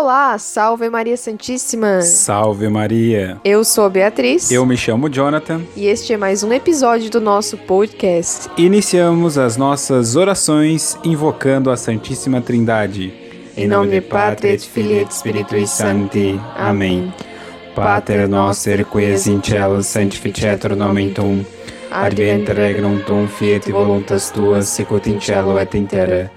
Olá, salve Maria Santíssima! Salve Maria! Eu sou Beatriz. Eu me chamo Jonathan. E este é mais um episódio do nosso podcast. Iniciamos as nossas orações invocando a Santíssima Trindade. Em nome de Pátria et Filii et Spiritui Sancti. Amém. Pater noster qui es in cielo sanctificetur nomen tuum. Advent regnum tuum fiat voluntas tuas sicut in cielo et in terra.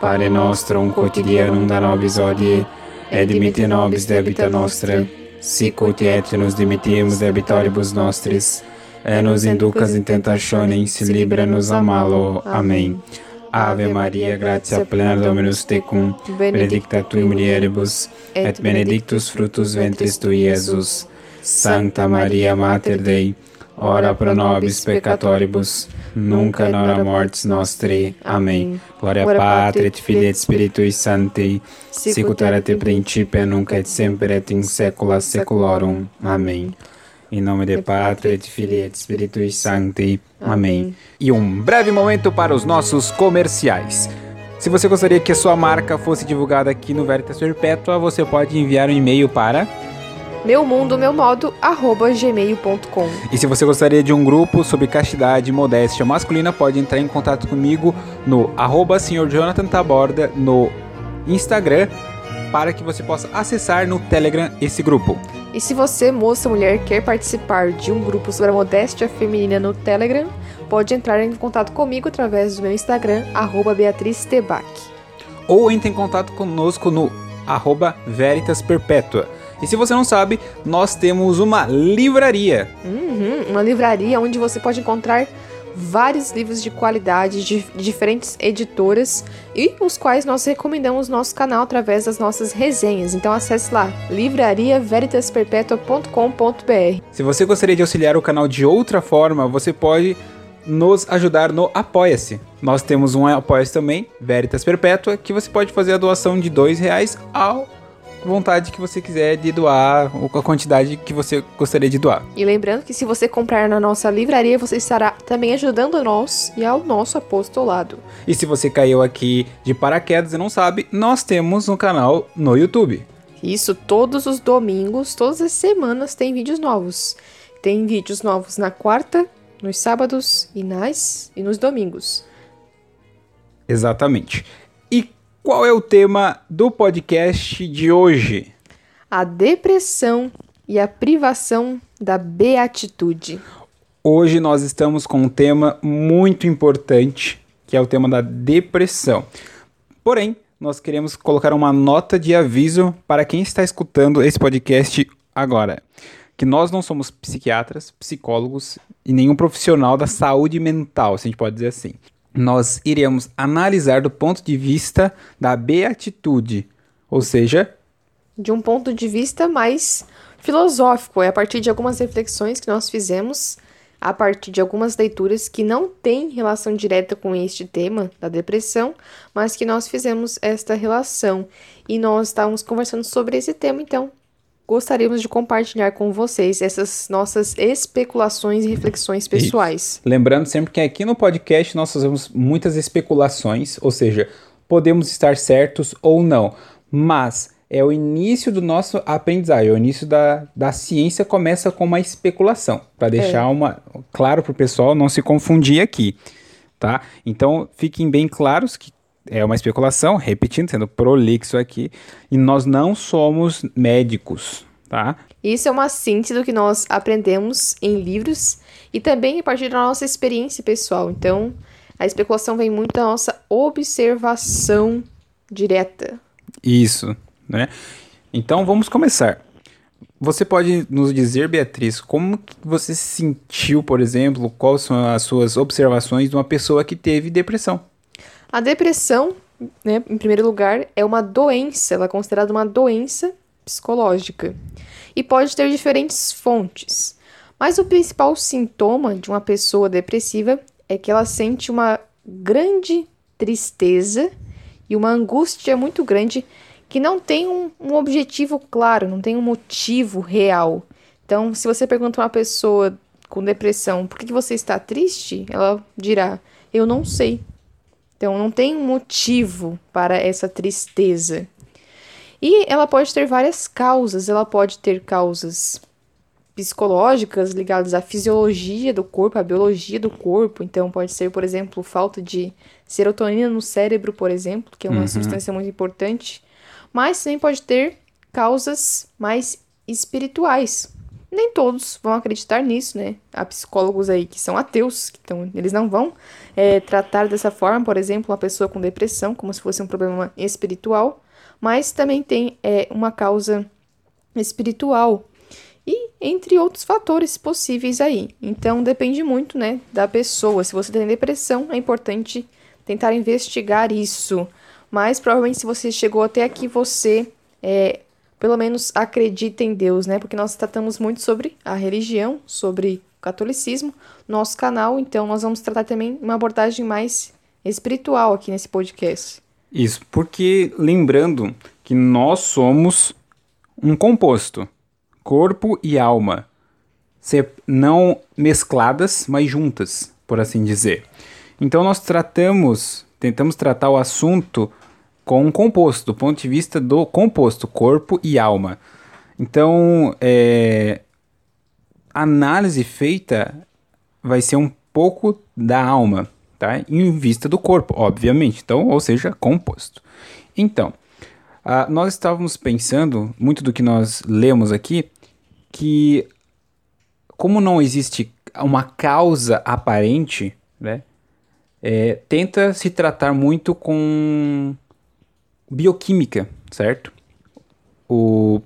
Pane nostrum quotidianum da nobis hodie et nobis debita nostra, sicut et nos dimittimus debitoribus nostris, et nos inducas in tentationem, se libra-nos a malo. Amém. Ave Maria, gratia plena Dominus tecum, benedicta tui mulieribus, et benedictus fructus ventris tui, Iesus. Santa Maria, Mater Dei, ora pro nobis peccatoribus, nunca nora mortis nostri. Amém. Glória Patri et Filii et Spiritui Sancti, sicut erat in principio nunc et semper et in saecula saeculorum. Amém. Em nome de Pátria, de Filho e de Espírito Santo. Amém. E um breve momento para os nossos comerciais. Se você gostaria que a sua marca fosse divulgada aqui no Veritas Perpétua, você pode enviar um e-mail para meu mundo, meu modo, arroba gmail.com. E se você gostaria de um grupo sobre castidade e modéstia masculina, pode entrar em contato comigo no arroba Sr. Jonathan Taborda no Instagram para que você possa acessar no Telegram esse grupo. E se você, moça mulher, quer participar de um grupo sobre a modéstia feminina no Telegram, pode entrar em contato comigo através do meu Instagram, Beatriz Tebac. Ou entre em contato conosco no arroba Veritas Perpétua. E se você não sabe, nós temos uma livraria. Uhum, uma livraria onde você pode encontrar vários livros de qualidade de diferentes editoras e os quais nós recomendamos no nosso canal através das nossas resenhas. Então acesse lá livrariaveritasperpetua.com.br. Se você gostaria de auxiliar o canal de outra forma, você pode nos ajudar no Apoia-se. Nós temos um Apoia-se também, Veritas Perpétua, que você pode fazer a doação de dois reais ao vontade que você quiser de doar, ou a quantidade que você gostaria de doar. E lembrando que se você comprar na nossa livraria, você estará também ajudando nós e ao nosso apostolado. E se você caiu aqui de paraquedas e não sabe, nós temos um canal no YouTube. Isso, todos os domingos, todas as semanas tem vídeos novos. Tem vídeos novos na quarta, nos sábados e nas e nos domingos. Exatamente. Qual é o tema do podcast de hoje? A depressão e a privação da beatitude. Hoje nós estamos com um tema muito importante, que é o tema da depressão. Porém, nós queremos colocar uma nota de aviso para quem está escutando esse podcast agora. Que nós não somos psiquiatras, psicólogos e nenhum profissional da saúde mental, se a gente pode dizer assim nós iremos analisar do ponto de vista da beatitude, ou seja, de um ponto de vista mais filosófico, é a partir de algumas reflexões que nós fizemos, a partir de algumas leituras que não têm relação direta com este tema da depressão, mas que nós fizemos esta relação. E nós estávamos conversando sobre esse tema, então gostaríamos de compartilhar com vocês essas nossas especulações e reflexões pessoais. Isso. Lembrando sempre que aqui no podcast nós fazemos muitas especulações, ou seja, podemos estar certos ou não, mas é o início do nosso aprendizagem, o início da, da ciência começa com uma especulação, para deixar é. uma claro para o pessoal não se confundir aqui, tá? Então fiquem bem claros que é uma especulação, repetindo, sendo prolixo aqui, e nós não somos médicos, tá? Isso é uma síntese do que nós aprendemos em livros e também a partir da nossa experiência pessoal. Então, a especulação vem muito da nossa observação direta. Isso, né? Então, vamos começar. Você pode nos dizer, Beatriz, como você se sentiu, por exemplo, quais são as suas observações de uma pessoa que teve depressão? A depressão, né, em primeiro lugar, é uma doença, ela é considerada uma doença psicológica e pode ter diferentes fontes. Mas o principal sintoma de uma pessoa depressiva é que ela sente uma grande tristeza e uma angústia muito grande que não tem um, um objetivo claro, não tem um motivo real. Então, se você pergunta a uma pessoa com depressão por que você está triste, ela dirá: Eu não sei. Então não tem motivo para essa tristeza. E ela pode ter várias causas. Ela pode ter causas psicológicas ligadas à fisiologia do corpo, à biologia do corpo. Então, pode ser, por exemplo, falta de serotonina no cérebro, por exemplo, que é uma uhum. substância muito importante. Mas também pode ter causas mais espirituais. Nem todos vão acreditar nisso, né? Há psicólogos aí que são ateus, então eles não vão é, tratar dessa forma, por exemplo, uma pessoa com depressão, como se fosse um problema espiritual. Mas também tem é, uma causa espiritual e entre outros fatores possíveis aí. Então depende muito, né, da pessoa. Se você tem depressão, é importante tentar investigar isso. Mas provavelmente se você chegou até aqui, você é, pelo menos acredita em Deus, né? Porque nós tratamos muito sobre a religião, sobre o catolicismo, nosso canal. Então nós vamos tratar também uma abordagem mais espiritual aqui nesse podcast. Isso, porque lembrando que nós somos um composto corpo e alma, não mescladas, mas juntas, por assim dizer. Então nós tratamos, tentamos tratar o assunto com um composto, do ponto de vista do composto, corpo e alma. Então, é, a análise feita vai ser um pouco da alma, tá? Em vista do corpo, obviamente. Então, ou seja, composto. Então, uh, nós estávamos pensando, muito do que nós lemos aqui, que como não existe uma causa aparente, né, é, tenta se tratar muito com bioquímica, certo? O,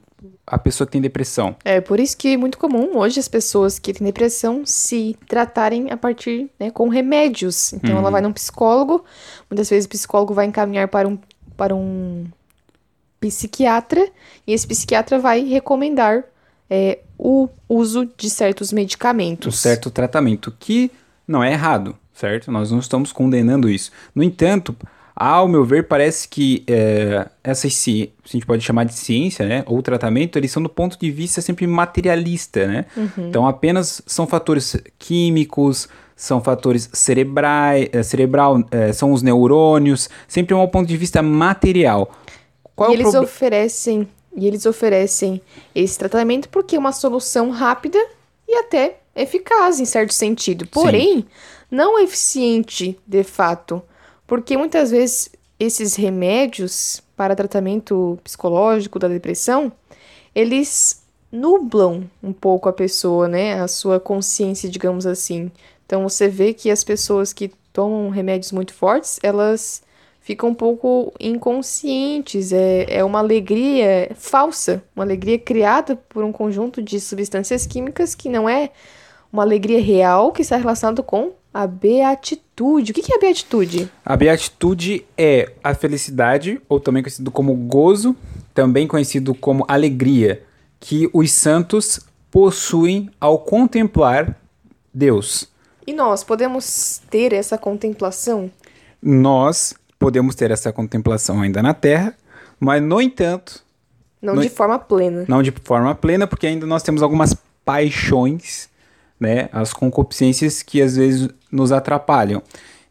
a pessoa que tem depressão. É por isso que é muito comum hoje as pessoas que têm depressão se tratarem a partir, né, com remédios. Então uhum. ela vai num psicólogo, muitas vezes o psicólogo vai encaminhar para um, para um psiquiatra e esse psiquiatra vai recomendar é, o uso de certos medicamentos. Um certo tratamento, que não é errado, certo? Nós não estamos condenando isso. No entanto, ao meu ver, parece que é, essas, se a gente pode chamar de ciência, né, ou tratamento, eles são do ponto de vista sempre materialista, né? Uhum. Então, apenas são fatores químicos, são fatores cerebrais, é, cerebral, é, são os neurônios, sempre é um ponto de vista material. Qual e é eles oferecem e eles oferecem esse tratamento porque é uma solução rápida e até eficaz em certo sentido. Porém, Sim. não eficiente de fato, porque muitas vezes esses remédios para tratamento psicológico da depressão, eles nublam um pouco a pessoa, né? A sua consciência, digamos assim. Então você vê que as pessoas que tomam remédios muito fortes, elas ficam um pouco inconscientes. É, é uma alegria falsa, uma alegria criada por um conjunto de substâncias químicas que não é uma alegria real que está relacionada com a beatitude. O que é a beatitude? A beatitude é a felicidade, ou também conhecido como gozo, também conhecido como alegria, que os santos possuem ao contemplar Deus. E nós podemos ter essa contemplação? Nós podemos ter essa contemplação ainda na Terra, mas, no entanto. Não no... de forma plena. Não de forma plena, porque ainda nós temos algumas paixões, né? As concupiscências que às vezes nos atrapalham.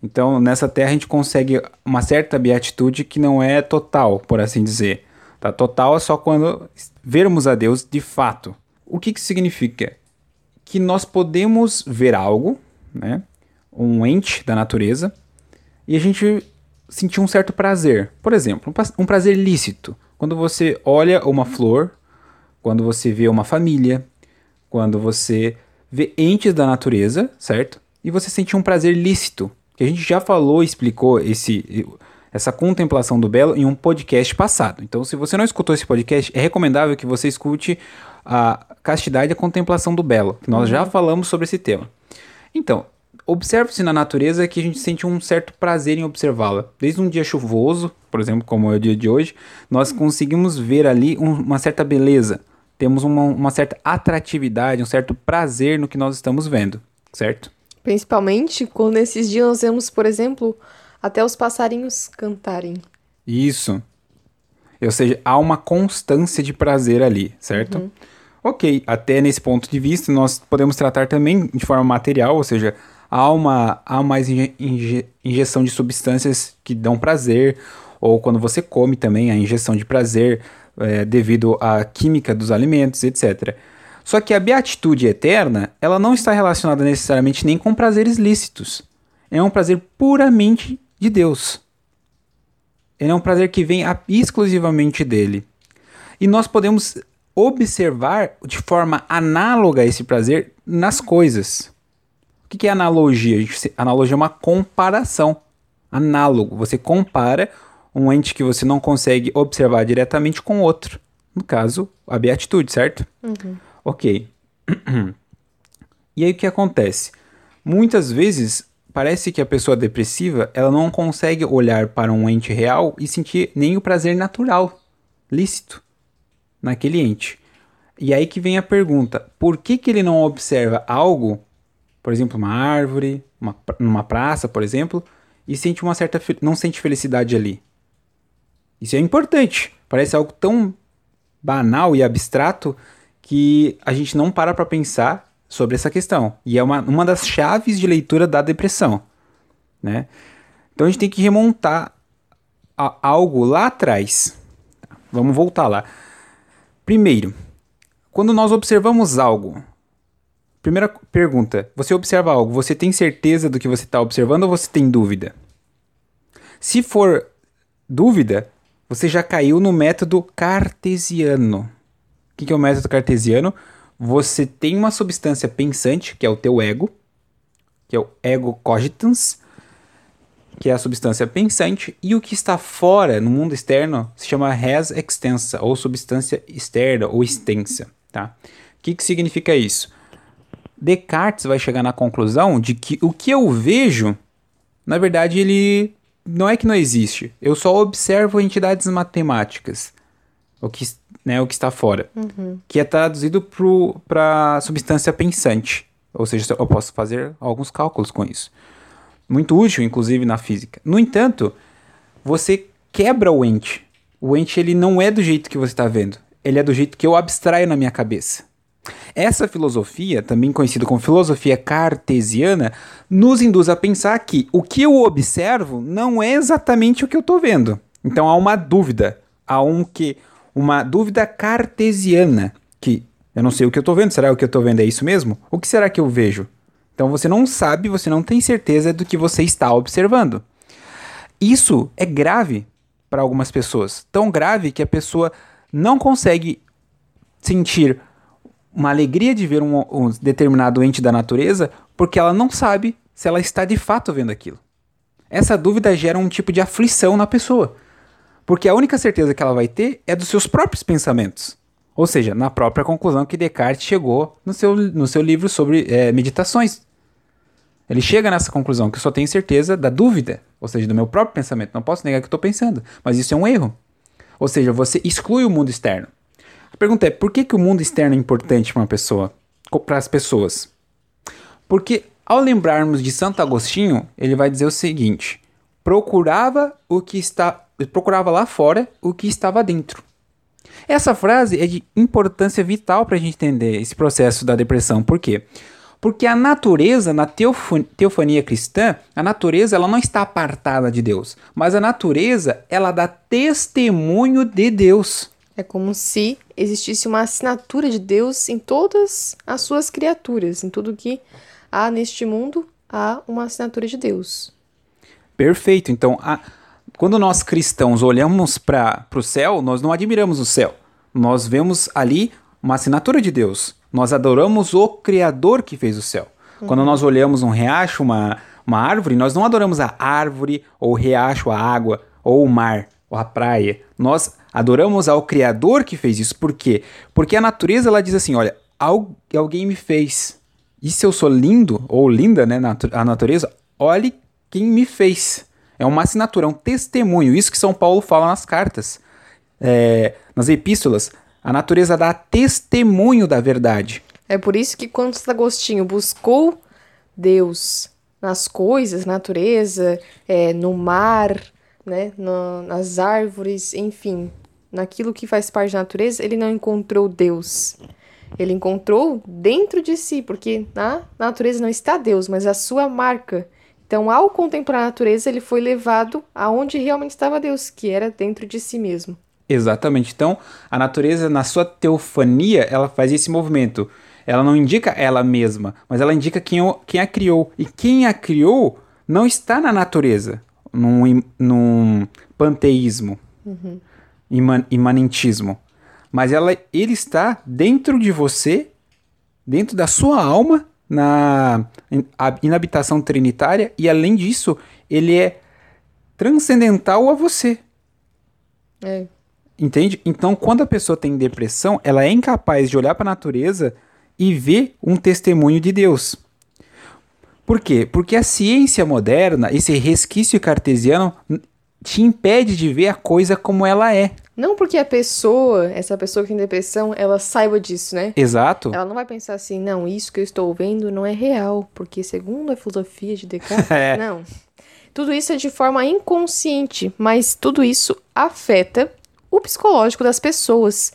Então, nessa terra a gente consegue uma certa beatitude que não é total, por assim dizer. Tá? Total é só quando vermos a Deus de fato. O que, que significa? Que nós podemos ver algo, né? um ente da natureza, e a gente sentir um certo prazer. Por exemplo, um prazer lícito. Quando você olha uma flor, quando você vê uma família, quando você vê entes da natureza, certo? E você sente um prazer lícito. Que a gente já falou explicou esse, essa contemplação do belo em um podcast passado. Então, se você não escutou esse podcast, é recomendável que você escute a castidade e a contemplação do belo, que nós já falamos sobre esse tema. Então, observa-se na natureza que a gente sente um certo prazer em observá-la. Desde um dia chuvoso, por exemplo, como é o dia de hoje, nós conseguimos ver ali um, uma certa beleza. Temos uma, uma certa atratividade, um certo prazer no que nós estamos vendo, certo? Principalmente quando nesses dias nós vemos, por exemplo, até os passarinhos cantarem. Isso. Ou seja, há uma constância de prazer ali, certo? Uhum. Ok, até nesse ponto de vista, nós podemos tratar também de forma material, ou seja, há uma, há mais inje, inje, injeção de substâncias que dão prazer, ou quando você come também, a injeção de prazer é, devido à química dos alimentos, etc. Só que a beatitude eterna, ela não está relacionada necessariamente nem com prazeres lícitos. É um prazer puramente de Deus. Ele é um prazer que vem exclusivamente dele. E nós podemos observar de forma análoga esse prazer nas coisas. O que é analogia? Analogia é uma comparação. Análogo. Você compara um ente que você não consegue observar diretamente com outro. No caso, a beatitude, certo? Uhum. Ok. e aí o que acontece? Muitas vezes parece que a pessoa depressiva ela não consegue olhar para um ente real e sentir nem o prazer natural, lícito, naquele ente. E aí que vem a pergunta: por que, que ele não observa algo, por exemplo, uma árvore, uma, numa praça, por exemplo, e sente uma certa não sente felicidade ali? Isso é importante. Parece algo tão banal e abstrato que a gente não para para pensar sobre essa questão. E é uma, uma das chaves de leitura da depressão. Né? Então a gente tem que remontar a algo lá atrás. Vamos voltar lá. Primeiro, quando nós observamos algo, primeira pergunta: você observa algo, você tem certeza do que você está observando ou você tem dúvida? Se for dúvida, você já caiu no método cartesiano. O que é o método cartesiano? Você tem uma substância pensante, que é o teu ego, que é o ego cogitans, que é a substância pensante, e o que está fora, no mundo externo, se chama res extensa, ou substância externa, ou extensa. Tá? O que, que significa isso? Descartes vai chegar na conclusão de que o que eu vejo, na verdade, ele não é que não existe. Eu só observo entidades matemáticas. O que né, o que está fora, uhum. que é traduzido para substância pensante. Ou seja, eu posso fazer alguns cálculos com isso. Muito útil, inclusive, na física. No entanto, você quebra o ente. O ente ele não é do jeito que você está vendo. Ele é do jeito que eu abstraio na minha cabeça. Essa filosofia, também conhecida como filosofia cartesiana, nos induz a pensar que o que eu observo não é exatamente o que eu estou vendo. Então há uma dúvida, há um que uma dúvida cartesiana, que eu não sei o que eu estou vendo, será o que eu estou vendo é isso mesmo? O que será que eu vejo? Então você não sabe, você não tem certeza do que você está observando. Isso é grave para algumas pessoas, tão grave que a pessoa não consegue sentir uma alegria de ver um, um determinado ente da natureza porque ela não sabe se ela está de fato vendo aquilo. Essa dúvida gera um tipo de aflição na pessoa. Porque a única certeza que ela vai ter é dos seus próprios pensamentos. Ou seja, na própria conclusão que Descartes chegou no seu, no seu livro sobre é, meditações. Ele chega nessa conclusão que eu só tenho certeza da dúvida, ou seja, do meu próprio pensamento. Não posso negar que estou pensando, mas isso é um erro. Ou seja, você exclui o mundo externo. A pergunta é: por que, que o mundo externo é importante para uma pessoa, para as pessoas? Porque ao lembrarmos de Santo Agostinho, ele vai dizer o seguinte: procurava o que está procurava lá fora o que estava dentro. Essa frase é de importância vital para a gente entender esse processo da depressão. Por quê? Porque a natureza, na teofania cristã, a natureza ela não está apartada de Deus, mas a natureza ela dá testemunho de Deus. É como se existisse uma assinatura de Deus em todas as suas criaturas, em tudo que há neste mundo, há uma assinatura de Deus. Perfeito. Então, a, quando nós cristãos olhamos para o céu, nós não admiramos o céu. Nós vemos ali uma assinatura de Deus. Nós adoramos o Criador que fez o céu. Uhum. Quando nós olhamos um riacho, uma, uma árvore, nós não adoramos a árvore, ou o riacho, a água, ou o mar, ou a praia. Nós adoramos ao Criador que fez isso. Por quê? Porque a natureza ela diz assim: olha, alguém me fez. E se eu sou lindo, ou linda, né, a natureza, olhe quem me fez. É uma assinatura, é um testemunho. Isso que São Paulo fala nas cartas, é, nas epístolas. A natureza dá testemunho da verdade. É por isso que quando Santo Agostinho buscou Deus nas coisas, natureza, é, no mar, né, nas árvores, enfim, naquilo que faz parte da natureza, ele não encontrou Deus. Ele encontrou dentro de si, porque na natureza não está Deus, mas a sua marca. Então, ao contemplar a natureza, ele foi levado aonde realmente estava Deus, que era dentro de si mesmo. Exatamente. Então, a natureza, na sua teofania, ela faz esse movimento. Ela não indica ela mesma, mas ela indica quem, quem a criou. E quem a criou não está na natureza, num, num panteísmo, uhum. iman, imanentismo. Mas ela, ele está dentro de você, dentro da sua alma, na inabitação trinitária, e além disso, ele é transcendental a você. É. Entende? Então, quando a pessoa tem depressão, ela é incapaz de olhar para a natureza e ver um testemunho de Deus. Por quê? Porque a ciência moderna, esse resquício cartesiano, te impede de ver a coisa como ela é. Não porque a pessoa, essa pessoa que tem depressão, ela saiba disso, né? Exato. Ela não vai pensar assim, não, isso que eu estou vendo não é real, porque segundo a filosofia de Descartes, é. não. Tudo isso é de forma inconsciente, mas tudo isso afeta o psicológico das pessoas.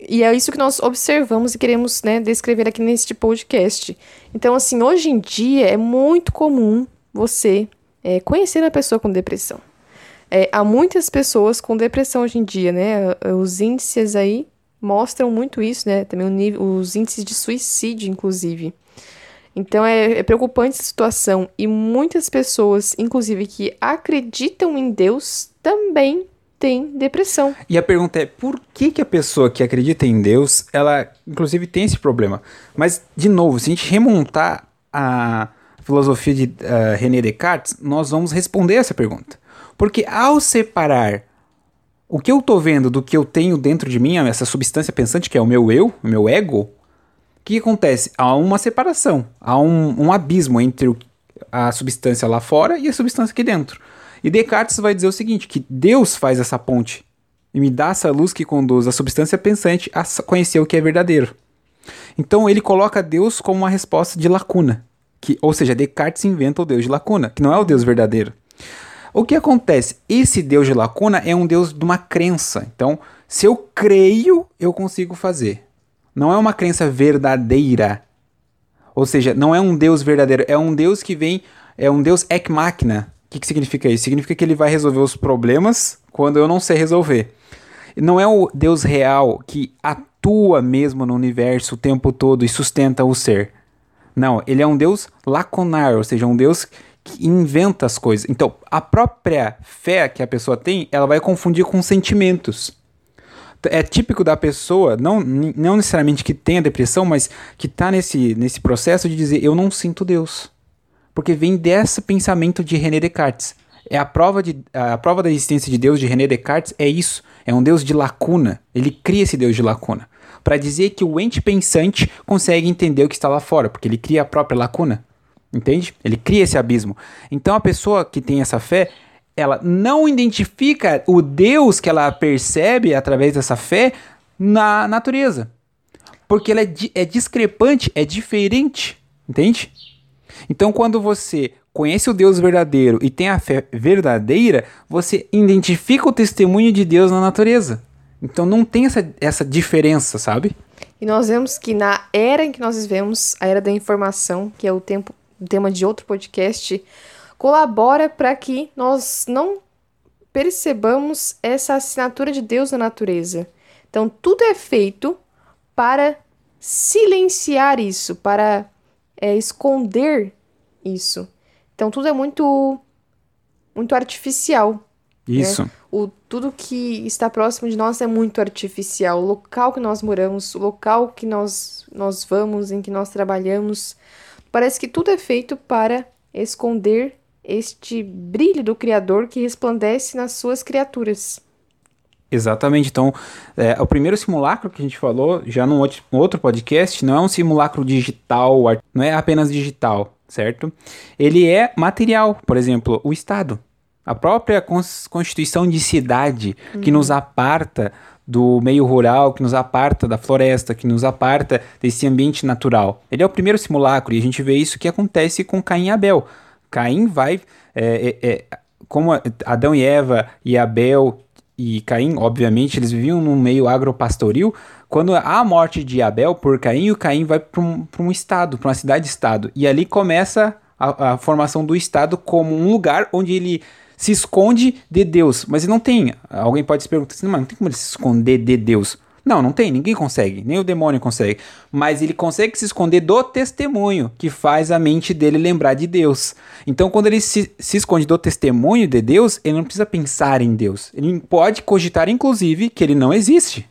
E é isso que nós observamos e queremos né, descrever aqui neste podcast. Então, assim, hoje em dia é muito comum você é, conhecer uma pessoa com depressão. É, há muitas pessoas com depressão hoje em dia, né? Os índices aí mostram muito isso, né? Também nível, os índices de suicídio, inclusive. Então é, é preocupante essa situação. E muitas pessoas, inclusive, que acreditam em Deus, também têm depressão. E a pergunta é, por que, que a pessoa que acredita em Deus, ela, inclusive, tem esse problema? Mas, de novo, se a gente remontar a filosofia de uh, René Descartes, nós vamos responder essa pergunta. Porque ao separar o que eu tô vendo do que eu tenho dentro de mim, essa substância pensante que é o meu eu, o meu ego, o que acontece? Há uma separação, há um, um abismo entre a substância lá fora e a substância aqui dentro. E Descartes vai dizer o seguinte, que Deus faz essa ponte e me dá essa luz que conduz a substância pensante a conhecer o que é verdadeiro. Então ele coloca Deus como uma resposta de lacuna, que, ou seja, Descartes inventa o Deus de lacuna, que não é o Deus verdadeiro. O que acontece? Esse Deus de lacuna é um Deus de uma crença. Então, se eu creio, eu consigo fazer. Não é uma crença verdadeira. Ou seja, não é um Deus verdadeiro, é um Deus que vem, é um Deus ek machina. O que, que significa isso? Significa que ele vai resolver os problemas quando eu não sei resolver. Não é o Deus real que atua mesmo no universo o tempo todo e sustenta o ser. Não, ele é um Deus lacunar, ou seja, um Deus que inventa as coisas. Então, a própria fé que a pessoa tem, ela vai confundir com sentimentos. É típico da pessoa, não, não necessariamente que tenha depressão, mas que está nesse, nesse processo de dizer: Eu não sinto Deus. Porque vem desse pensamento de René Descartes. É a prova, de, a prova da existência de Deus de René Descartes é isso. É um Deus de lacuna. Ele cria esse Deus de lacuna. Para dizer que o ente pensante consegue entender o que está lá fora, porque ele cria a própria lacuna. Entende? Ele cria esse abismo. Então a pessoa que tem essa fé, ela não identifica o Deus que ela percebe através dessa fé na natureza. Porque ela é, é discrepante, é diferente. Entende? Então quando você conhece o Deus verdadeiro e tem a fé verdadeira, você identifica o testemunho de Deus na natureza. Então não tem essa, essa diferença, sabe? E nós vemos que na era em que nós vivemos, a era da informação, que é o tempo tema de outro podcast, colabora para que nós não percebamos essa assinatura de Deus na natureza. Então, tudo é feito para silenciar isso, para é, esconder isso. Então, tudo é muito, muito artificial. Né? Isso. Né? O, tudo que está próximo de nós é muito artificial. O local que nós moramos, o local que nós, nós vamos, em que nós trabalhamos, Parece que tudo é feito para esconder este brilho do Criador que resplandece nas suas criaturas. Exatamente. Então, é, o primeiro simulacro que a gente falou, já num outro podcast, não é um simulacro digital, não é apenas digital, certo? Ele é material. Por exemplo, o Estado. A própria constituição de cidade que nos aparta do meio rural, que nos aparta da floresta, que nos aparta desse ambiente natural. Ele é o primeiro simulacro e a gente vê isso que acontece com Caim e Abel. Caim vai, é, é, é, como Adão e Eva e Abel e Caim, obviamente, eles viviam num meio agropastoril. Quando há a morte de Abel por Caim, o Caim vai para um, um estado, para uma cidade-estado. E ali começa a, a formação do estado como um lugar onde ele se esconde de Deus, mas ele não tem. Alguém pode se perguntar assim, mas não tem como ele se esconder de Deus. Não, não tem, ninguém consegue, nem o demônio consegue. Mas ele consegue se esconder do testemunho, que faz a mente dele lembrar de Deus. Então, quando ele se, se esconde do testemunho de Deus, ele não precisa pensar em Deus. Ele pode cogitar, inclusive, que ele não existe.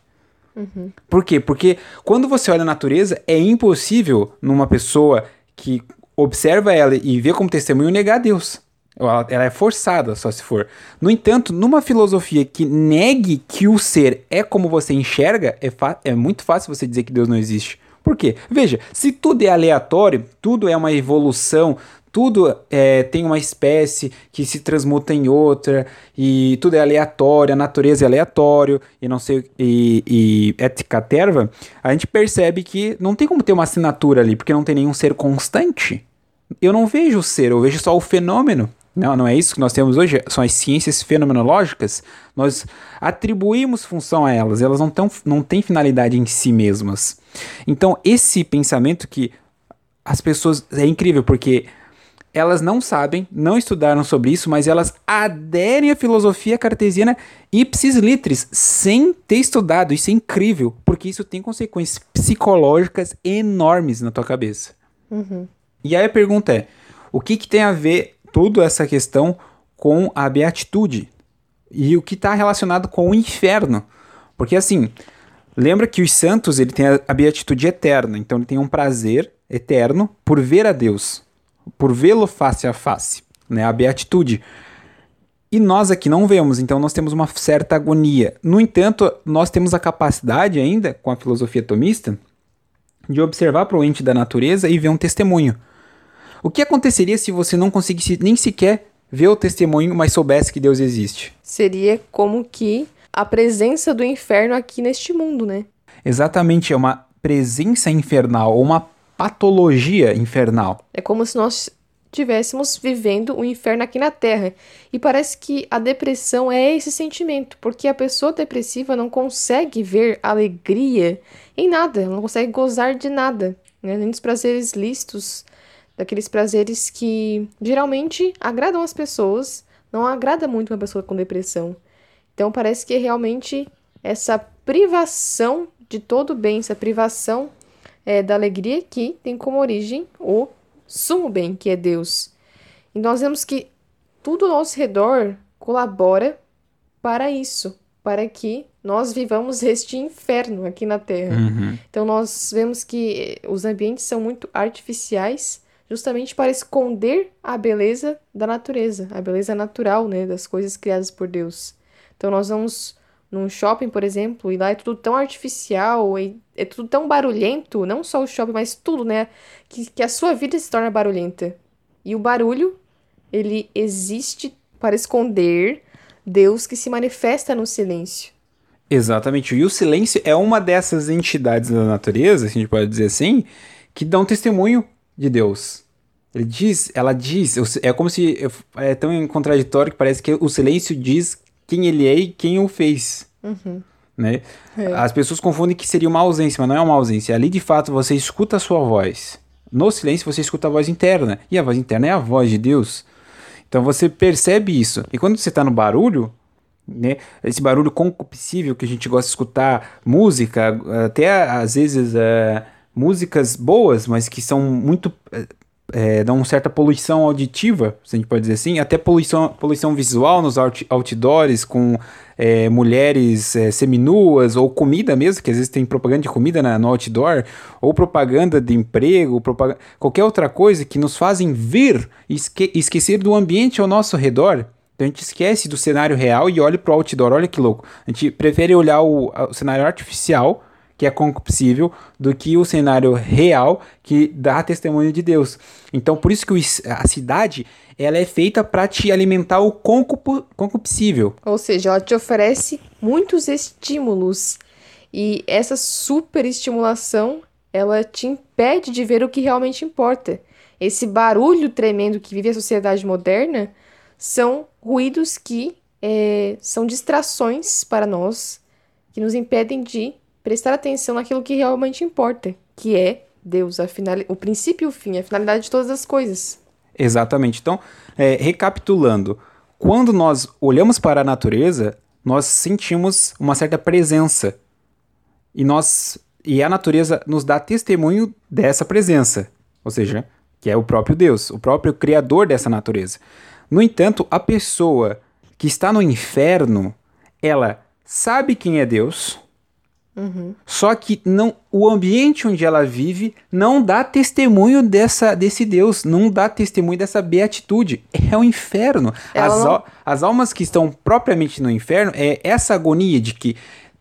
Uhum. Por quê? Porque quando você olha a natureza, é impossível numa pessoa que observa ela e vê como testemunho negar Deus. Ela, ela, é forçada, só se for. No entanto, numa filosofia que negue que o ser é como você enxerga, é, é muito fácil você dizer que Deus não existe. Por quê? Veja, se tudo é aleatório, tudo é uma evolução, tudo é, tem uma espécie que se transmuta em outra, e tudo é aleatório, a natureza é aleatório, e não sei, e, e ética terva, a gente percebe que não tem como ter uma assinatura ali, porque não tem nenhum ser constante. Eu não vejo o ser, eu vejo só o fenômeno. Não, não é isso que nós temos hoje, são as ciências fenomenológicas. Nós atribuímos função a elas, elas não, tão, não têm finalidade em si mesmas. Então, esse pensamento que as pessoas. É incrível, porque elas não sabem, não estudaram sobre isso, mas elas aderem à filosofia cartesiana ipsis litris, sem ter estudado. Isso é incrível, porque isso tem consequências psicológicas enormes na tua cabeça. Uhum. E aí a pergunta é: o que, que tem a ver tudo essa questão com a beatitude e o que está relacionado com o inferno. Porque assim, lembra que os santos ele tem a, beatitude eterna, então ele tem um prazer eterno por ver a Deus, por vê-lo face a face, né? A beatitude. E nós aqui não vemos, então nós temos uma certa agonia. No entanto, nós temos a capacidade ainda, com a filosofia tomista, de observar para o ente da natureza e ver um testemunho. O que aconteceria se você não conseguisse nem sequer ver o testemunho, mas soubesse que Deus existe? Seria como que a presença do inferno aqui neste mundo, né? Exatamente, é uma presença infernal, ou uma patologia infernal. É como se nós estivéssemos vivendo o um inferno aqui na Terra. E parece que a depressão é esse sentimento, porque a pessoa depressiva não consegue ver alegria em nada, não consegue gozar de nada, né? nem dos prazeres lícitos, daqueles prazeres que geralmente agradam as pessoas, não agrada muito uma pessoa com depressão. Então parece que realmente essa privação de todo bem, essa privação é, da alegria que tem como origem o sumo bem, que é Deus. E nós vemos que tudo ao nosso redor colabora para isso, para que nós vivamos este inferno aqui na Terra. Uhum. Então nós vemos que os ambientes são muito artificiais justamente para esconder a beleza da natureza, a beleza natural, né, das coisas criadas por Deus. Então nós vamos num shopping, por exemplo, e lá é tudo tão artificial, é tudo tão barulhento, não só o shopping, mas tudo, né, que, que a sua vida se torna barulhenta. E o barulho, ele existe para esconder Deus que se manifesta no silêncio. Exatamente. E o silêncio é uma dessas entidades da natureza, a gente pode dizer assim, que dão testemunho de Deus. Ele diz, ela diz, é como se é tão contraditório que parece que o silêncio diz quem ele é e quem o fez. Uhum. Né? É. As pessoas confundem que seria uma ausência, mas não é uma ausência. Ali de fato você escuta a sua voz. No silêncio você escuta a voz interna. E a voz interna é a voz de Deus. Então você percebe isso. E quando você está no barulho, né, esse barulho concupiscível que a gente gosta de escutar, música, até às vezes. Uh, músicas boas, mas que são muito. É, dão uma certa poluição auditiva, se a gente pode dizer assim, até poluição, poluição visual nos out, outdoors, com é, mulheres é, seminuas, ou comida mesmo, que às vezes tem propaganda de comida na, no outdoor, ou propaganda de emprego, propaganda, qualquer outra coisa que nos fazem ver e esque, esquecer do ambiente ao nosso redor. Então a gente esquece do cenário real e olha para o outdoor, olha que louco. A gente prefere olhar o, o cenário artificial que é concupiscível, do que o cenário real que dá testemunho de Deus. Então, por isso que a cidade ela é feita para te alimentar o concupiscível. Ou seja, ela te oferece muitos estímulos e essa superestimulação ela te impede de ver o que realmente importa. Esse barulho tremendo que vive a sociedade moderna são ruídos que é, são distrações para nós, que nos impedem de prestar atenção naquilo que realmente importa, que é Deus, a final, o princípio e o fim, a finalidade de todas as coisas. Exatamente. Então, é, recapitulando, quando nós olhamos para a natureza, nós sentimos uma certa presença. E nós e a natureza nos dá testemunho dessa presença, ou seja, que é o próprio Deus, o próprio criador dessa natureza. No entanto, a pessoa que está no inferno, ela sabe quem é Deus, Uhum. só que não, o ambiente onde ela vive não dá testemunho dessa, desse Deus, não dá testemunho dessa beatitude. É o inferno. As, não- as almas que estão propriamente no inferno é essa agonia de que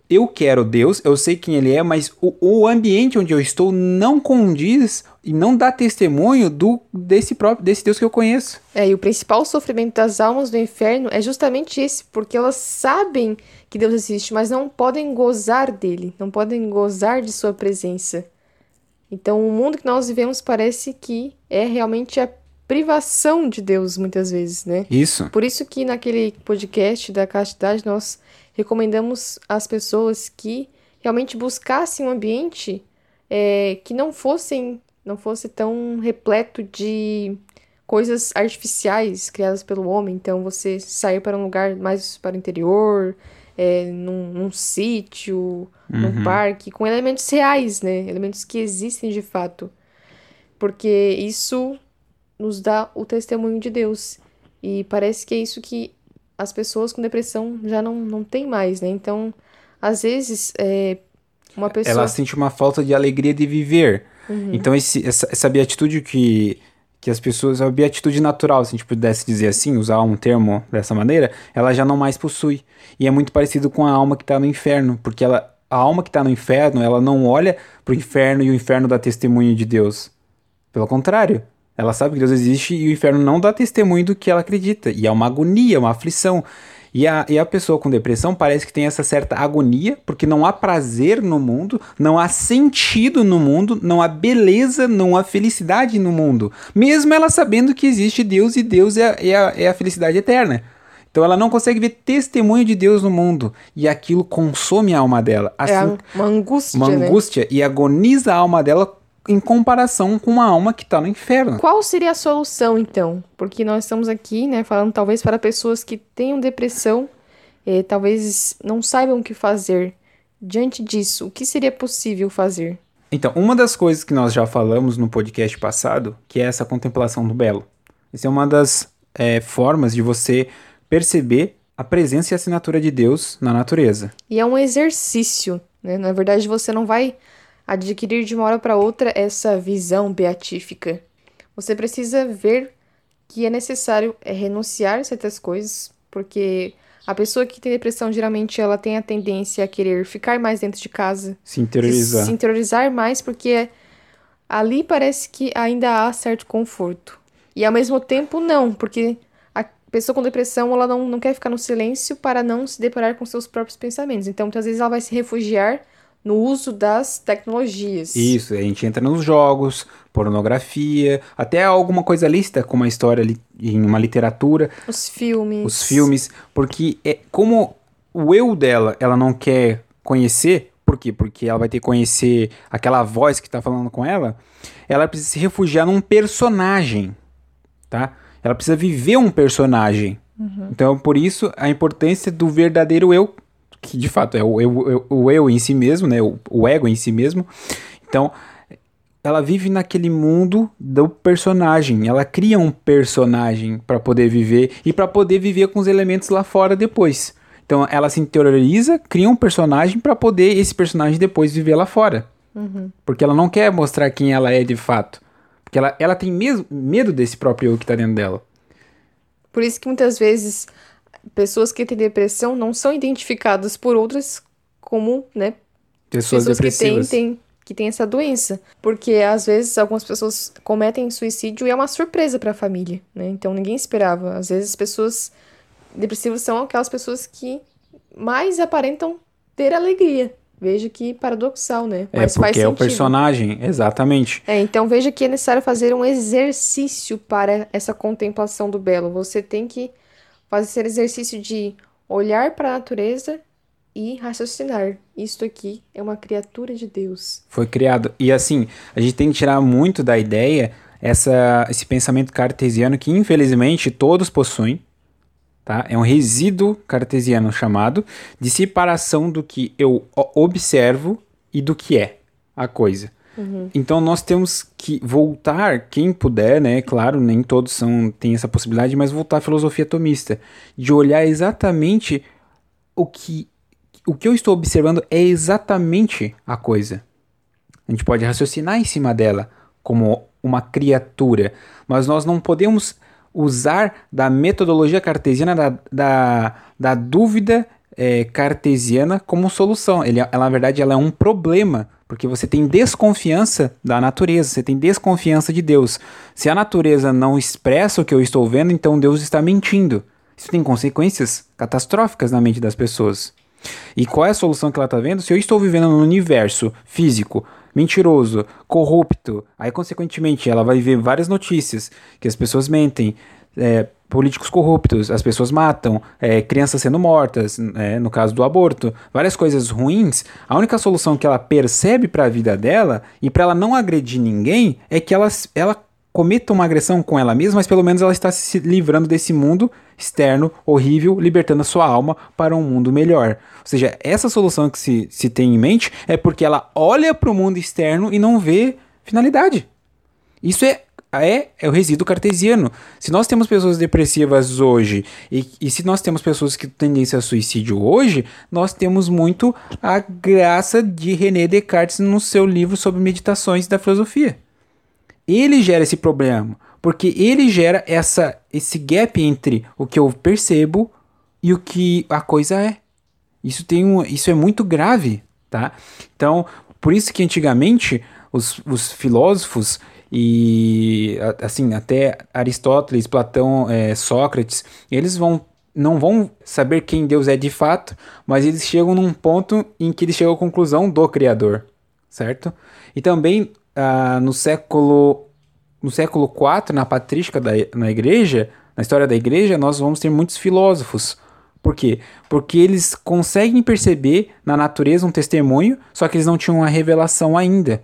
eu quero Deus, eu sei quem ele é, mas o, o ambiente onde eu estou não condiz e não dá testemunho do desse próprio desse Deus que eu conheço. É, e o principal sofrimento das almas do inferno é justamente esse, porque elas sabem que Deus existe, mas não podem gozar dele, não podem gozar de sua presença. Então, o mundo que nós vivemos parece que é realmente a privação de Deus, muitas vezes, né? Isso. Por isso que naquele podcast da castidade nós recomendamos às pessoas que realmente buscassem um ambiente é, que não fossem não fosse tão repleto de coisas artificiais criadas pelo homem. Então você sair para um lugar mais para o interior, é, num, num sítio, num parque, com elementos reais, né? Elementos que existem de fato. Porque isso nos dá o testemunho de Deus. E parece que é isso que as pessoas com depressão já não, não têm mais, né? Então, às vezes, é, uma pessoa. Ela sente uma falta de alegria de viver. Uhum. Então, esse, essa, essa beatitude que, que as pessoas. A beatitude natural, se a gente pudesse dizer assim, usar um termo dessa maneira, ela já não mais possui. E é muito parecido com a alma que está no inferno, porque ela, a alma que está no inferno, ela não olha para o inferno e o inferno dá testemunho de Deus. Pelo contrário, ela sabe que Deus existe e o inferno não dá testemunho do que ela acredita. E é uma agonia, uma aflição. E a, e a pessoa com depressão parece que tem essa certa agonia, porque não há prazer no mundo, não há sentido no mundo, não há beleza, não há felicidade no mundo. Mesmo ela sabendo que existe Deus e Deus é, a- é, a, é a felicidade eterna. Então ela não consegue ver testemunho de Deus no mundo. E aquilo consome a alma dela. é Assim, a- uma angústia, uma né? angústia e agoniza a alma dela em comparação com uma alma que está no inferno. Qual seria a solução, então? Porque nós estamos aqui, né, falando talvez para pessoas que tenham depressão, eh, talvez não saibam o que fazer. Diante disso, o que seria possível fazer? Então, uma das coisas que nós já falamos no podcast passado, que é essa contemplação do belo. Essa é uma das é, formas de você perceber a presença e a assinatura de Deus na natureza. E é um exercício, né? Na verdade, você não vai adquirir de uma hora para outra essa visão beatífica. Você precisa ver que é necessário é, renunciar a certas coisas, porque a pessoa que tem depressão, geralmente, ela tem a tendência a querer ficar mais dentro de casa, Se interiorizar. se interiorizar mais, porque ali parece que ainda há certo conforto. E ao mesmo tempo, não, porque a pessoa com depressão, ela não, não quer ficar no silêncio para não se deparar com seus próprios pensamentos. Então, muitas vezes ela vai se refugiar no uso das tecnologias. Isso, a gente entra nos jogos, pornografia, até alguma coisa lícita, como a história li- em uma literatura, Os filmes. os filmes, porque é como o eu dela, ela não quer conhecer, por quê? Porque ela vai ter que conhecer aquela voz que tá falando com ela, ela precisa se refugiar num personagem, tá? Ela precisa viver um personagem. Então, por isso, a importância do verdadeiro eu, que de fato é o eu, o, eu em si mesmo, né? O, o ego em si mesmo. Então, ela vive naquele mundo do personagem. Ela cria um personagem para poder viver e para poder viver com os elementos lá fora depois. Então ela se interioriza, cria um personagem para poder esse personagem depois viver lá fora. Porque ela não quer mostrar quem ela é de fato. Porque ela, ela tem mesmo medo desse próprio eu que tá dentro dela. Por isso que muitas vezes pessoas que têm depressão não são identificadas por outras como, né, Pessoas, pessoas que têm, depressivas. têm, que têm essa doença. Porque às vezes algumas pessoas cometem suicídio e é uma surpresa para a família, né? Então ninguém esperava. Às vezes as pessoas depressivas são aquelas pessoas que mais aparentam ter alegria. Veja que paradoxal, né? É Mas faz porque é o sentido. personagem, exatamente. É, então veja que é necessário fazer um exercício para essa contemplação do belo. Você tem que fazer esse exercício de olhar para a natureza e raciocinar. Isto aqui é uma criatura de Deus. Foi criado. E assim, a gente tem que tirar muito da ideia essa, esse pensamento cartesiano que infelizmente todos possuem. tá? É um resíduo cartesiano chamado de separação do que eu observo e do que é a coisa. Uhum. Então nós temos que voltar, quem puder, né? Claro, nem todos são têm essa possibilidade, mas voltar à filosofia atomista, de olhar exatamente o que o que eu estou observando é exatamente a coisa. A gente pode raciocinar em cima dela como uma criatura, mas nós não podemos usar da metodologia cartesiana da, da, da dúvida é, cartesiana como solução. Ele, ela, na verdade, ela é um problema, porque você tem desconfiança da natureza, você tem desconfiança de Deus. Se a natureza não expressa o que eu estou vendo, então Deus está mentindo. Isso tem consequências catastróficas na mente das pessoas. E qual é a solução que ela está vendo? Se eu estou vivendo num universo físico mentiroso, corrupto, aí consequentemente ela vai ver várias notícias que as pessoas mentem, é, políticos corruptos, as pessoas matam, é, crianças sendo mortas, é, no caso do aborto, várias coisas ruins. A única solução que ela percebe para a vida dela e para ela não agredir ninguém é que ela, ela cometa uma agressão com ela mesma, mas pelo menos ela está se livrando desse mundo externo horrível, libertando a sua alma para um mundo melhor. Ou seja, essa solução que se, se tem em mente é porque ela olha para o mundo externo e não vê finalidade. Isso é é, é o resíduo cartesiano. Se nós temos pessoas depressivas hoje e, e se nós temos pessoas que têm tendência a suicídio hoje, nós temos muito a graça de René Descartes no seu livro sobre meditações da filosofia. Ele gera esse problema, porque ele gera essa, esse gap entre o que eu percebo e o que a coisa é. Isso, tem um, isso é muito grave, tá? Então, por isso que antigamente os, os filósofos e assim até Aristóteles, Platão, é, Sócrates, eles vão não vão saber quem Deus é de fato, mas eles chegam num ponto em que eles chegam à conclusão do Criador, certo? E também ah, no século no século IV, na patrística da na igreja, na história da igreja, nós vamos ter muitos filósofos. Por quê? Porque eles conseguem perceber na natureza um testemunho, só que eles não tinham a revelação ainda.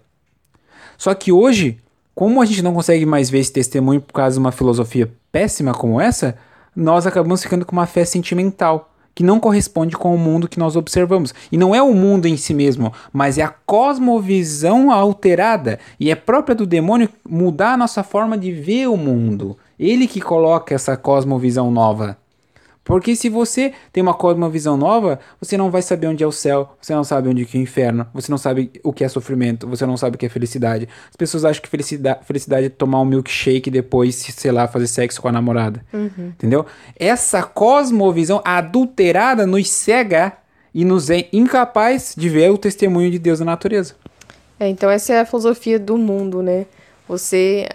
Só que hoje, como a gente não consegue mais ver esse testemunho por causa de uma filosofia péssima como essa, nós acabamos ficando com uma fé sentimental que não corresponde com o mundo que nós observamos. E não é o mundo em si mesmo, mas é a cosmovisão alterada e é própria do demônio mudar a nossa forma de ver o mundo. Ele que coloca essa cosmovisão nova. Porque se você tem uma cosmovisão nova, você não vai saber onde é o céu, você não sabe onde é o inferno, você não sabe o que é sofrimento, você não sabe o que é felicidade. As pessoas acham que felicidade, felicidade é tomar um milkshake e depois, sei lá, fazer sexo com a namorada. Uhum. Entendeu? Essa cosmovisão adulterada nos cega e nos é incapaz de ver o testemunho de Deus na natureza. É, então essa é a filosofia do mundo, né? Você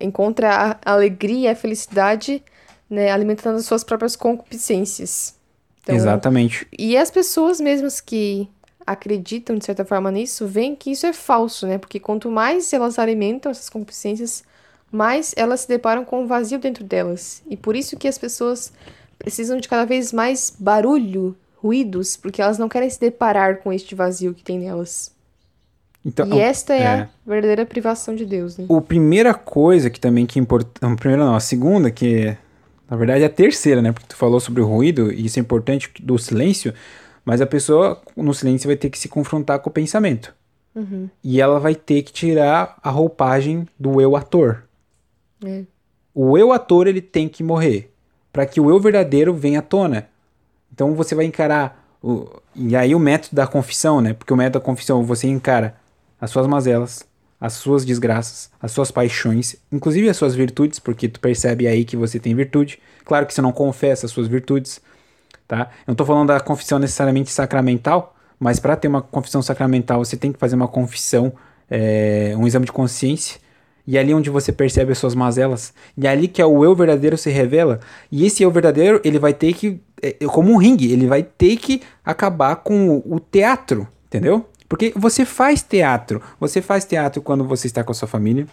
encontra a alegria e a felicidade né, alimentando suas próprias concupiscências. Então, Exatamente. E as pessoas mesmas que acreditam, de certa forma, nisso, veem que isso é falso, né? Porque quanto mais elas alimentam essas concupiscências, mais elas se deparam com um vazio dentro delas. E por isso que as pessoas precisam de cada vez mais barulho, ruídos, porque elas não querem se deparar com este vazio que tem nelas. Então, e esta é, é, a verdadeira privação de Deus, né? A primeira coisa que também que importa, a primeira não, a segunda que na verdade, é a terceira, né? Porque tu falou sobre o ruído, e isso é importante do silêncio, mas a pessoa no silêncio vai ter que se confrontar com o pensamento. Uhum. E ela vai ter que tirar a roupagem do eu ator. É. O eu ator, ele tem que morrer. para que o eu verdadeiro venha à tona. Então você vai encarar. O... E aí o método da confissão, né? Porque o método da confissão você encara as suas mazelas, as suas desgraças, as suas paixões, inclusive as suas virtudes, porque tu percebe aí que você tem virtude. Claro que você não confessa as suas virtudes, tá? Eu não tô falando da confissão necessariamente sacramental, mas para ter uma confissão sacramental você tem que fazer uma confissão, é, um exame de consciência. E ali onde você percebe as suas mazelas. E é ali que é o eu verdadeiro se revela. E esse eu verdadeiro, ele vai ter que. É como um ringue, ele vai ter que acabar com o teatro, entendeu? Porque você faz teatro. Você faz teatro quando você está com a sua família.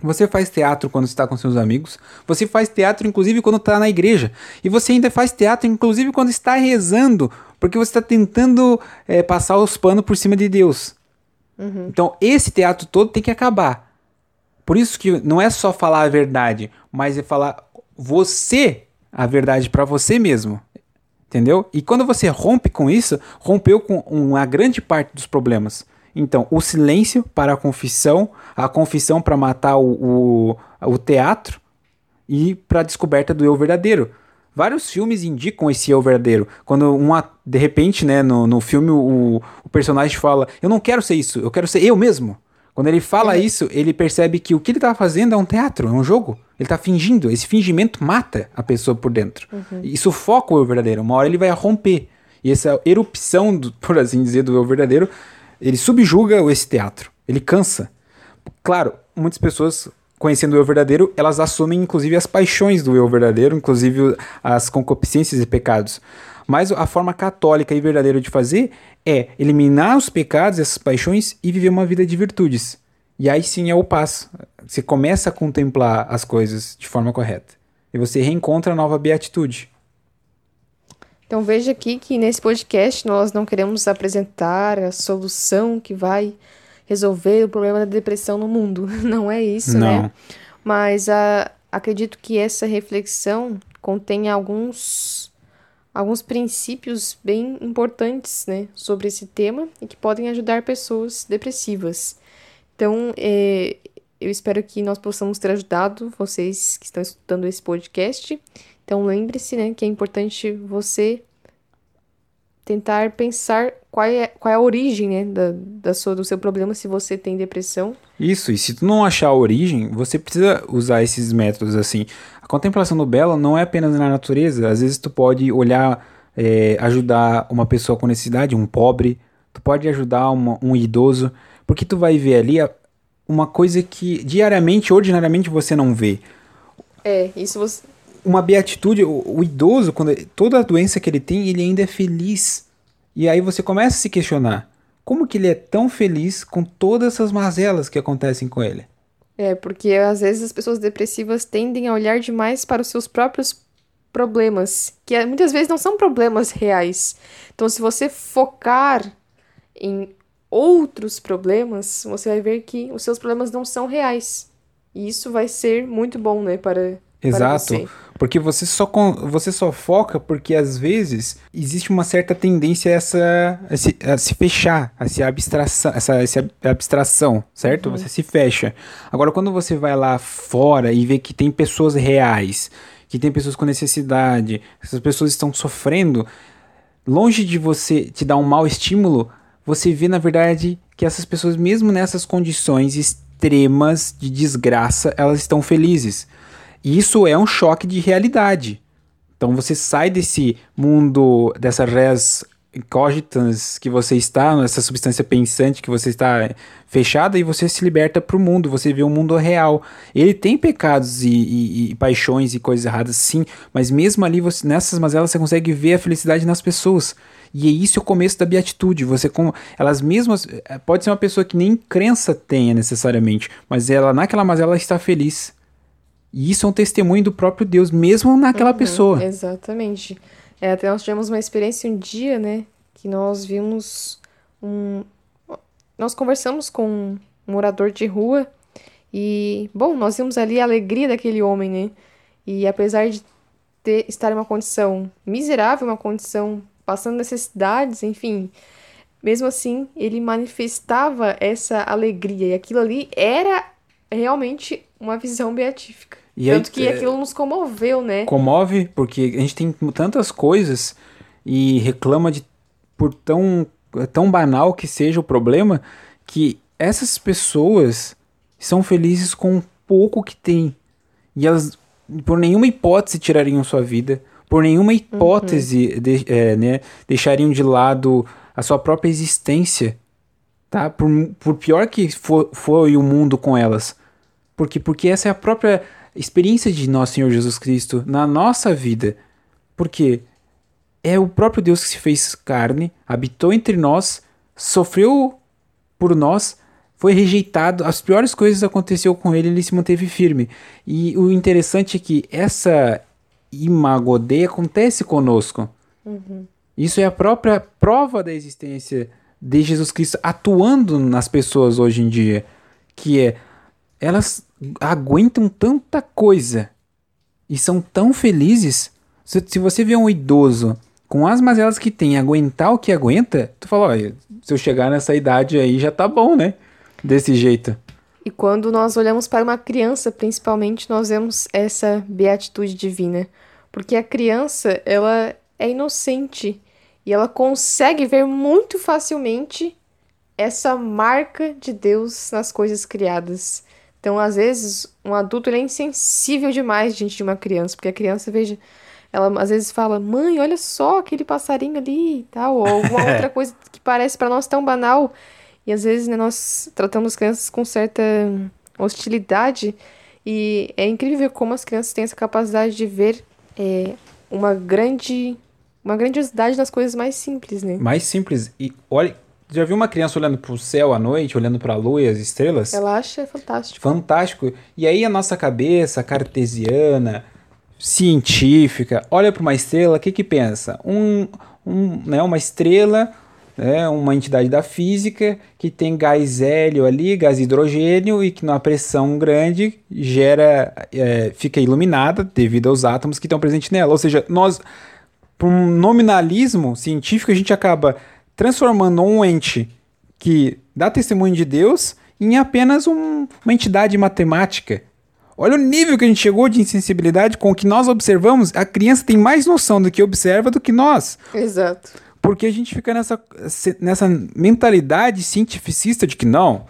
Você faz teatro quando está com seus amigos. Você faz teatro, inclusive, quando está na igreja. E você ainda faz teatro, inclusive, quando está rezando. Porque você está tentando é, passar os panos por cima de Deus. Uhum. Então, esse teatro todo tem que acabar. Por isso que não é só falar a verdade, mas é falar você a verdade para você mesmo. Entendeu? E quando você rompe com isso, rompeu com uma grande parte dos problemas. Então, o silêncio para a confissão, a confissão para matar o, o, o teatro e para a descoberta do eu verdadeiro. Vários filmes indicam esse eu verdadeiro. Quando uma, de repente, né, no, no filme o, o personagem fala: Eu não quero ser isso, eu quero ser eu mesmo. Quando ele fala é. isso, ele percebe que o que ele está fazendo é um teatro, é um jogo. Ele está fingindo. Esse fingimento mata a pessoa por dentro. Uhum. E sufoca o eu verdadeiro. Uma hora ele vai romper. E essa erupção, do, por assim dizer, do eu verdadeiro, ele subjuga esse teatro. Ele cansa. Claro, muitas pessoas conhecendo o eu verdadeiro, elas assumem inclusive as paixões do eu verdadeiro, inclusive as concupiscências e pecados. Mas a forma católica e verdadeira de fazer é eliminar os pecados, essas paixões e viver uma vida de virtudes. E aí sim é o passo. Você começa a contemplar as coisas de forma correta. E você reencontra a nova beatitude. Então veja aqui que nesse podcast nós não queremos apresentar a solução que vai resolver o problema da depressão no mundo. Não é isso, né? não. né? Mas a, ah, acredito que essa reflexão contém alguns alguns princípios bem importantes, né, sobre esse tema e que podem ajudar pessoas depressivas. Então, é, eu espero que nós possamos ter ajudado vocês que estão escutando esse podcast. Então, lembre-se, né, que é importante você tentar pensar qual é, qual é a origem né, da, da sua, do seu problema se você tem depressão. Isso, e se tu não achar a origem, você precisa usar esses métodos assim. A contemplação do belo não é apenas na natureza, às vezes tu pode olhar, é, ajudar uma pessoa com necessidade, um pobre, tu pode ajudar uma, um idoso, porque tu vai ver ali uma coisa que diariamente, ordinariamente você não vê. É, isso você uma beatitude, o, o idoso, quando toda a doença que ele tem, ele ainda é feliz. E aí você começa a se questionar: como que ele é tão feliz com todas essas mazelas que acontecem com ele? É, porque às vezes as pessoas depressivas tendem a olhar demais para os seus próprios problemas, que muitas vezes não são problemas reais. Então, se você focar em outros problemas, você vai ver que os seus problemas não são reais. E isso vai ser muito bom, né, para Exato. Porque você só, você só foca porque às vezes existe uma certa tendência a, essa, a, se, a se fechar, a se abstração, essa, essa abstração, certo? Uhum. Você se fecha. Agora, quando você vai lá fora e vê que tem pessoas reais, que tem pessoas com necessidade, essas pessoas estão sofrendo, longe de você te dar um mau estímulo, você vê na verdade que essas pessoas, mesmo nessas condições extremas de desgraça, elas estão felizes. Isso é um choque de realidade. Então você sai desse mundo, dessa res cogitans que você está, nessa substância pensante que você está fechada e você se liberta para o mundo, você vê o mundo real. Ele tem pecados e, e, e, paixões e coisas erradas, sim, mas mesmo ali, você, nessas mazelas, você consegue ver a felicidade nas pessoas. E é isso o começo da beatitude. Você com elas mesmas eh, pode ser uma pessoa que nem crença tenha necessariamente, mas ela naquela mazela está feliz. E isso é um testemunho do próprio Deus, mesmo naquela uhum, pessoa. Exatamente. É, até nós tivemos uma experiência um dia, né? Que nós vimos um. Nós conversamos com um morador de rua e, bom, nós vimos ali a alegria daquele homem, né? E apesar de ter, estar em uma condição miserável, uma condição passando necessidades, enfim, mesmo assim, ele manifestava essa alegria e aquilo ali era realmente uma visão beatífica. E Tanto aí, que é, aquilo nos comoveu, né? Comove, porque a gente tem tantas coisas e reclama de por tão, tão banal que seja o problema, que essas pessoas são felizes com o pouco que têm. E elas, por nenhuma hipótese, tirariam sua vida. Por nenhuma hipótese, uhum. de, é, né, deixariam de lado a sua própria existência. Tá? Por, por pior que for, foi o mundo com elas. Porque, porque essa é a própria experiência de nosso Senhor Jesus Cristo na nossa vida. Porque é o próprio Deus que se fez carne, habitou entre nós, sofreu por nós, foi rejeitado, as piores coisas aconteceu com ele, ele se manteve firme. E o interessante é que essa imagodê acontece conosco. Uhum. Isso é a própria prova da existência de Jesus Cristo atuando nas pessoas hoje em dia, que é elas aguentam tanta coisa e são tão felizes Se, se você vê um idoso com as mazelas que tem, aguentar o que aguenta, tu fala, olha, se eu chegar nessa idade aí já tá bom, né? Desse jeito. E quando nós olhamos para uma criança, principalmente, nós vemos essa beatitude divina. Porque a criança, ela é inocente e ela consegue ver muito facilmente essa marca de Deus nas coisas criadas. Então, às vezes, um adulto é insensível demais diante de uma criança, porque a criança, veja, ela às vezes fala: "Mãe, olha só aquele passarinho ali" e tal, ou alguma outra coisa que parece para nós tão banal. E às vezes, né, nós tratamos as crianças com certa hostilidade, e é incrível como as crianças têm essa capacidade de ver é, uma grande uma grandiosidade nas coisas mais simples, né? Mais simples. E olha, já viu uma criança olhando pro céu à noite, olhando pra lua e as estrelas? Ela acha fantástico. Fantástico. E aí a nossa cabeça cartesiana, científica, olha para uma estrela, o que que pensa? Um, um, né, uma estrela, né, uma entidade da física que tem gás hélio ali, gás hidrogênio e que numa pressão grande gera, é, fica iluminada devido aos átomos que estão presentes nela. Ou seja, nós, por um nominalismo científico, a gente acaba transformando um ente que dá testemunho de Deus em apenas um, uma entidade matemática. Olha o nível que a gente chegou de insensibilidade com o que nós observamos. A criança tem mais noção do que observa do que nós. Exato. Porque a gente fica nessa, nessa mentalidade cientificista de que não.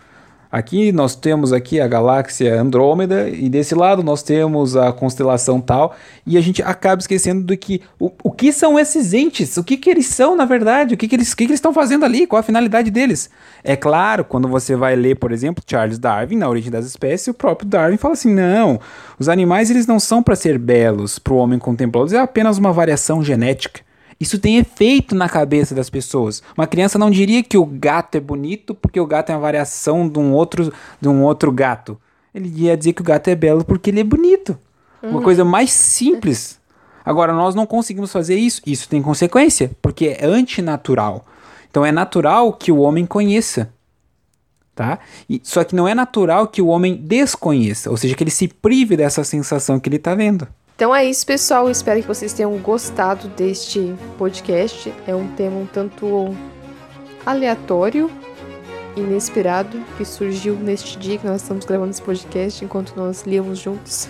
Aqui nós temos aqui a galáxia Andrômeda e desse lado nós temos a constelação tal e a gente acaba esquecendo do que o, o que são esses entes, o que, que eles são na verdade, o que, que eles que, que eles estão fazendo ali, qual a finalidade deles. É claro, quando você vai ler, por exemplo, Charles Darwin na Origem das Espécies, o próprio Darwin fala assim, não, os animais eles não são para ser belos, para o homem contemplá-los, é apenas uma variação genética. Isso tem efeito na cabeça das pessoas. Uma criança não diria que o gato é bonito porque o gato é uma variação de um outro, de um outro gato. Ele ia dizer que o gato é belo porque ele é bonito. Uhum. Uma coisa mais simples. Agora, nós não conseguimos fazer isso. Isso tem consequência, porque é antinatural. Então, é natural que o homem conheça. Tá? E, só que não é natural que o homem desconheça, ou seja, que ele se prive dessa sensação que ele está vendo. Então é isso, pessoal. Espero que vocês tenham gostado deste podcast. É um tema um tanto aleatório, inesperado, que surgiu neste dia que nós estamos gravando esse podcast, enquanto nós líamos juntos.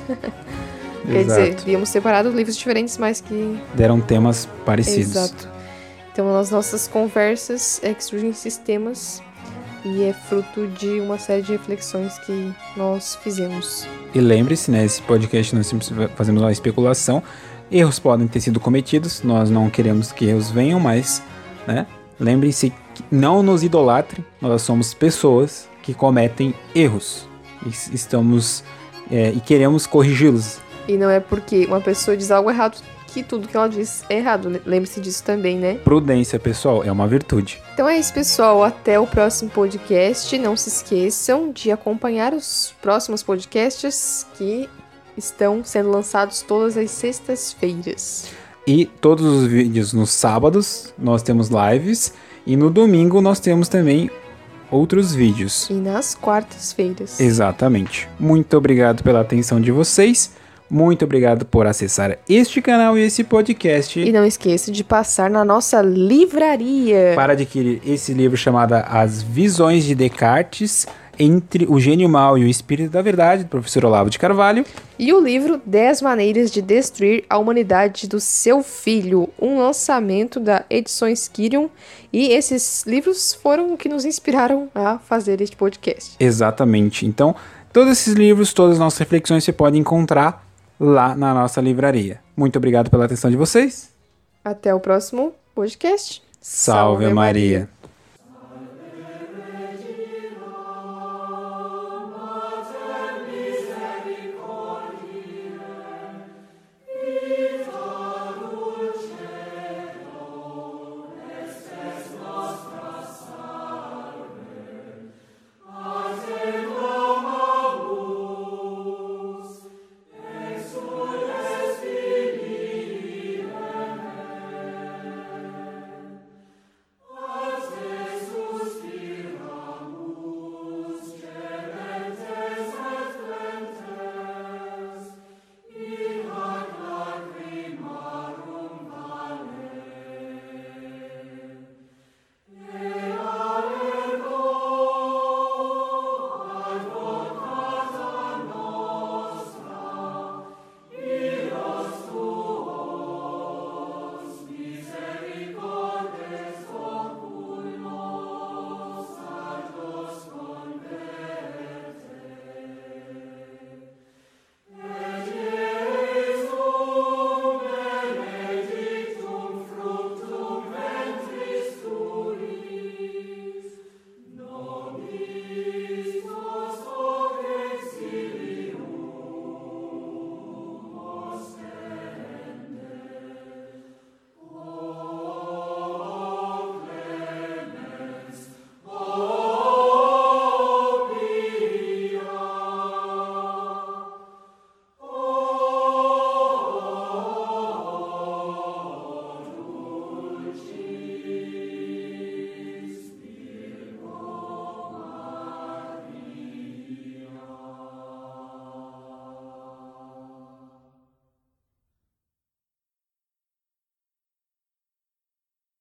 Quer dizer, líamos separados livros diferentes, mas que. Deram temas parecidos. Exato. Então, nas nossas conversas é que surgem esses temas e é fruto de uma série de reflexões que nós fizemos. E lembre-se, né, esse podcast nós fazemos uma especulação, erros podem ter sido cometidos, nós não queremos que erros venham, mas, né, lembrem-se que não nos idolatrem, nós somos pessoas que cometem erros e estamos é, e queremos corrigi-los. E não é porque uma pessoa diz algo errado que tudo que ela diz é errado. Lembre-se disso também, né? Prudência, pessoal, é uma virtude. Então é isso, pessoal. Até o próximo podcast. Não se esqueçam de acompanhar os próximos podcasts que estão sendo lançados todas as sextas-feiras. E todos os vídeos nos sábados nós temos lives e no domingo nós temos também outros vídeos. E nas quartas-feiras. Exatamente. Muito obrigado pela atenção de vocês. Muito obrigado por acessar este canal e esse podcast. E não esqueça de passar na nossa livraria para adquirir esse livro chamado As Visões de Descartes entre o Gênio Mal e o Espírito da Verdade, do professor Olavo de Carvalho. E o livro 10 Maneiras de Destruir a Humanidade do Seu Filho, um lançamento da Edições Kirion. E esses livros foram o que nos inspiraram a fazer este podcast. Exatamente. Então, todos esses livros, todas as nossas reflexões você pode encontrar lá na nossa livraria. Muito obrigado pela atenção de vocês. Até o próximo podcast. Salve, Salve Maria. Maria.